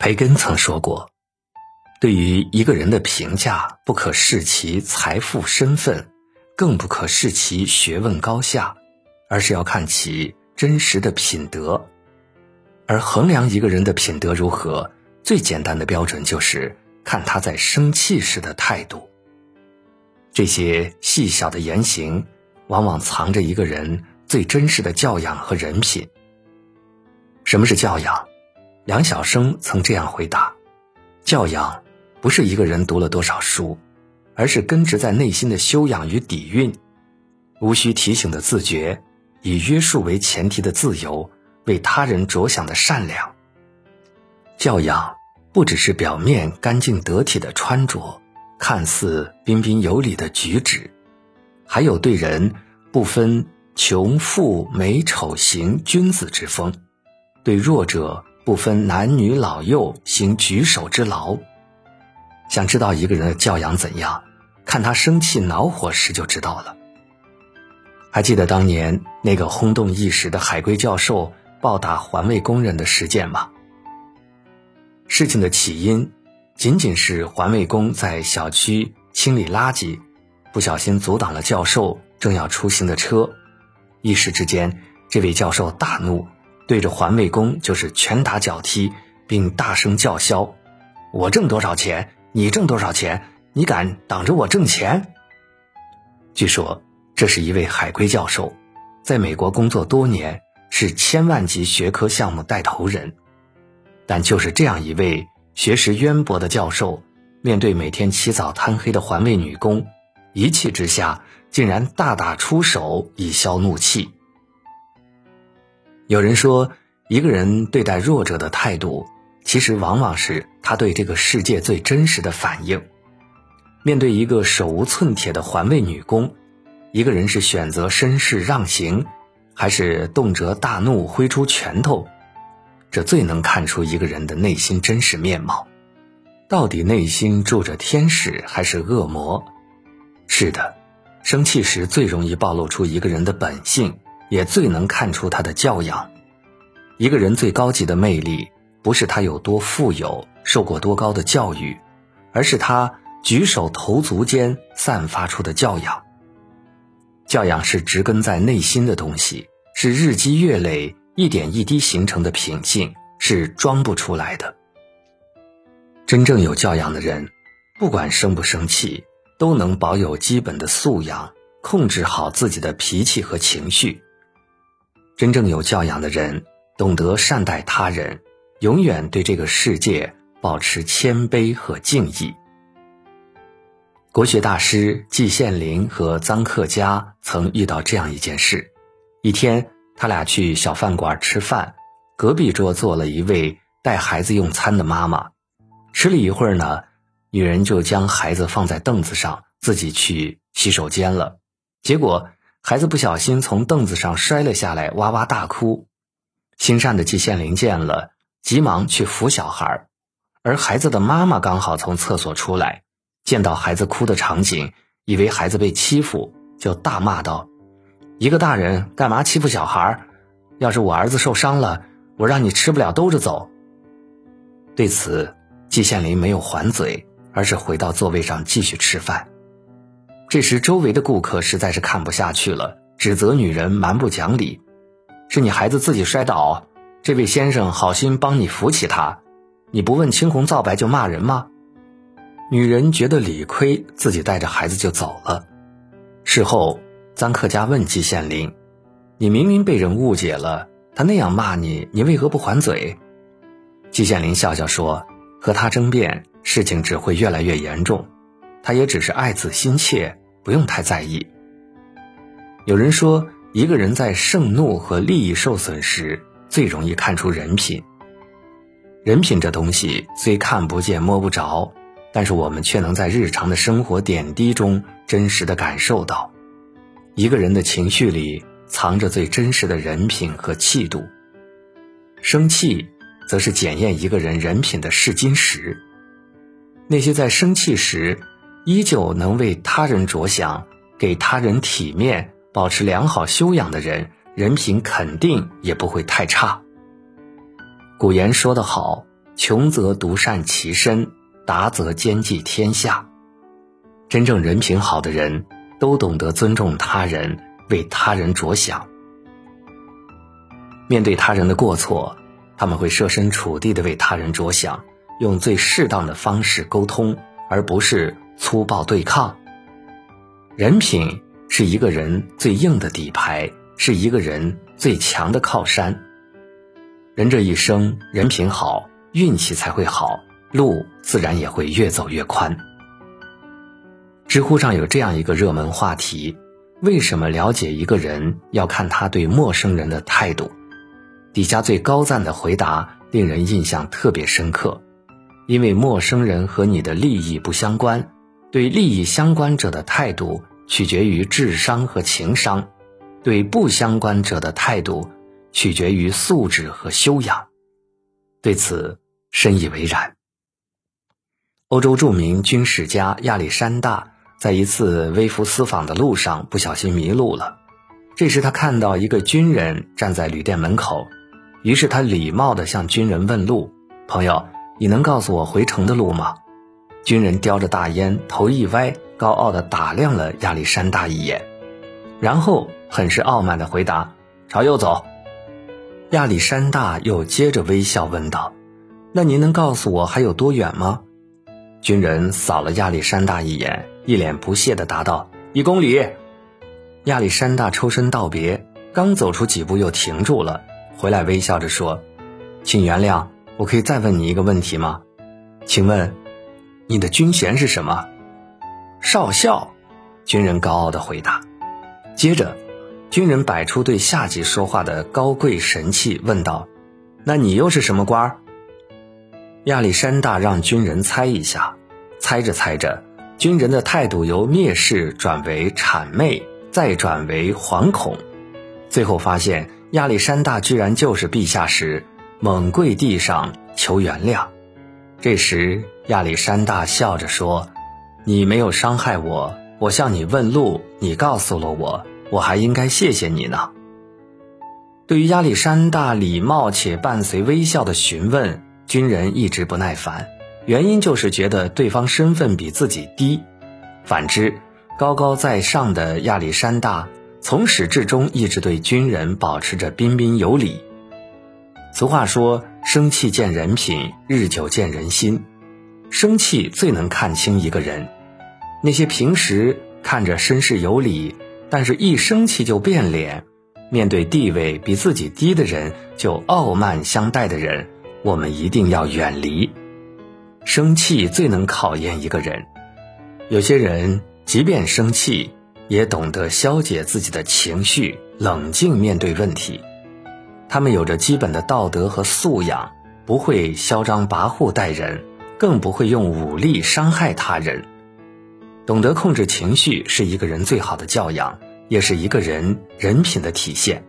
培根曾说过：“对于一个人的评价，不可视其财富、身份，更不可视其学问高下，而是要看其真实的品德。而衡量一个人的品德如何，最简单的标准就是看他在生气时的态度。这些细小的言行，往往藏着一个人最真实的教养和人品。什么是教养？”梁晓声曾这样回答：“教养不是一个人读了多少书，而是根植在内心的修养与底蕴。无需提醒的自觉，以约束为前提的自由，为他人着想的善良。教养不只是表面干净得体的穿着，看似彬彬有礼的举止，还有对人不分穷富美丑行君子之风，对弱者。”不分男女老幼，行举手之劳。想知道一个人的教养怎样，看他生气恼火时就知道了。还记得当年那个轰动一时的海归教授暴打环卫工人的事件吗？事情的起因，仅仅是环卫工在小区清理垃圾，不小心阻挡了教授正要出行的车，一时之间，这位教授大怒。对着环卫工就是拳打脚踢，并大声叫嚣：“我挣多少钱，你挣多少钱？你敢挡着我挣钱？”据说这是一位海归教授，在美国工作多年，是千万级学科项目带头人。但就是这样一位学识渊博的教授，面对每天起早贪黑的环卫女工，一气之下竟然大打出手以消怒气。有人说，一个人对待弱者的态度，其实往往是他对这个世界最真实的反应。面对一个手无寸铁的环卫女工，一个人是选择绅士让行，还是动辄大怒挥出拳头？这最能看出一个人的内心真实面貌。到底内心住着天使还是恶魔？是的，生气时最容易暴露出一个人的本性。也最能看出他的教养。一个人最高级的魅力，不是他有多富有、受过多高的教育，而是他举手投足间散发出的教养。教养是植根在内心的东西，是日积月累、一点一滴形成的品性，是装不出来的。真正有教养的人，不管生不生气，都能保有基本的素养，控制好自己的脾气和情绪。真正有教养的人，懂得善待他人，永远对这个世界保持谦卑和敬意。国学大师季羡林和臧克家曾遇到这样一件事：一天，他俩去小饭馆吃饭，隔壁桌坐了一位带孩子用餐的妈妈。吃了一会儿呢，女人就将孩子放在凳子上，自己去洗手间了。结果。孩子不小心从凳子上摔了下来，哇哇大哭。心善的季羡林见了，急忙去扶小孩，而孩子的妈妈刚好从厕所出来，见到孩子哭的场景，以为孩子被欺负，就大骂道：“一个大人干嘛欺负小孩？要是我儿子受伤了，我让你吃不了兜着走。”对此，季羡林没有还嘴，而是回到座位上继续吃饭。这时，周围的顾客实在是看不下去了，指责女人蛮不讲理：“是你孩子自己摔倒，这位先生好心帮你扶起他，你不问青红皂白就骂人吗？”女人觉得理亏，自己带着孩子就走了。事后，臧克家问季羡林：“你明明被人误解了，他那样骂你，你为何不还嘴？”季羡林笑笑说：“和他争辩，事情只会越来越严重。他也只是爱子心切。”不用太在意。有人说，一个人在盛怒和利益受损时，最容易看出人品。人品这东西虽看不见摸不着，但是我们却能在日常的生活点滴中真实的感受到，一个人的情绪里藏着最真实的人品和气度。生气，则是检验一个人人品的试金石。那些在生气时，依旧能为他人着想，给他人体面，保持良好修养的人，人品肯定也不会太差。古言说得好：“穷则独善其身，达则兼济天下。真正人品好的人，都懂得尊重他人，为他人着想。面对他人的过错，他们会设身处地的为他人着想，用最适当的方式沟通，而不是粗暴对抗。人品是一个人最硬的底牌，是一个人最强的靠山。人这一生，人品好，运气才会好，路自然也会越走越宽。知乎上有这样一个热门话题：为什么了解一个人要看他对陌生人的态度？底下最高赞的回答令人印象特别深刻，因为陌生人和你的利益不相关，对利益相关者的态度取决于智商和情商，对不相关者的态度取决于素质和修养。对此深以为然。欧洲著名军事家亚历山大在一次微服私访的路上不小心迷路了，这时他看到一个军人站在旅店门口。于是他礼貌地向军人问路：“朋友，你能告诉我回城的路吗？”军人叼着大烟，头一歪，高傲地打量了亚历山大一眼，然后很是傲慢地回答：“朝右走。”亚历山大又接着微笑问道：“那您能告诉我还有多远吗？”军人扫了亚历山大一眼，一脸不屑地答道：“一公里。”亚历山大抽身道别，刚走出几步又停住了。回来微笑着说：“请原谅，我可以再问你一个问题吗？请问，你的军衔是什么？”少校，军人高傲的回答。接着，军人摆出对下级说话的高贵神气，问道：“那你又是什么官？”亚历山大让军人猜一下，猜着猜着，军人的态度由蔑视转为谄媚，再转为惶恐，最后发现。亚历山大居然就是陛下时，猛跪地上求原谅。这时，亚历山大笑着说：“你没有伤害我，我向你问路，你告诉了我，我还应该谢谢你呢。”对于亚历山大礼貌且伴随微笑的询问，军人一直不耐烦，原因就是觉得对方身份比自己低。反之，高高在上的亚历山大。从始至终一直对军人保持着彬彬有礼。俗话说：“生气见人品，日久见人心。”生气最能看清一个人。那些平时看着绅士有礼，但是一生气就变脸，面对地位比自己低的人就傲慢相待的人，我们一定要远离。生气最能考验一个人。有些人即便生气。也懂得消解自己的情绪，冷静面对问题。他们有着基本的道德和素养，不会嚣张跋扈待人，更不会用武力伤害他人。懂得控制情绪是一个人最好的教养，也是一个人人品的体现。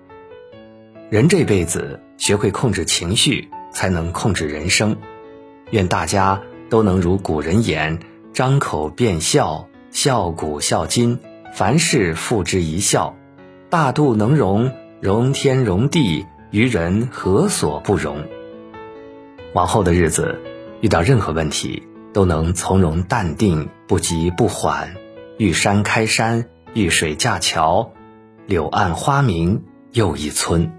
人这辈子学会控制情绪，才能控制人生。愿大家都能如古人言：“张口便笑，笑古笑今。”凡事付之一笑，大度能容，容天容地，于人何所不容？往后的日子，遇到任何问题，都能从容淡定，不急不缓。遇山开山，遇水架桥，柳暗花明又一村。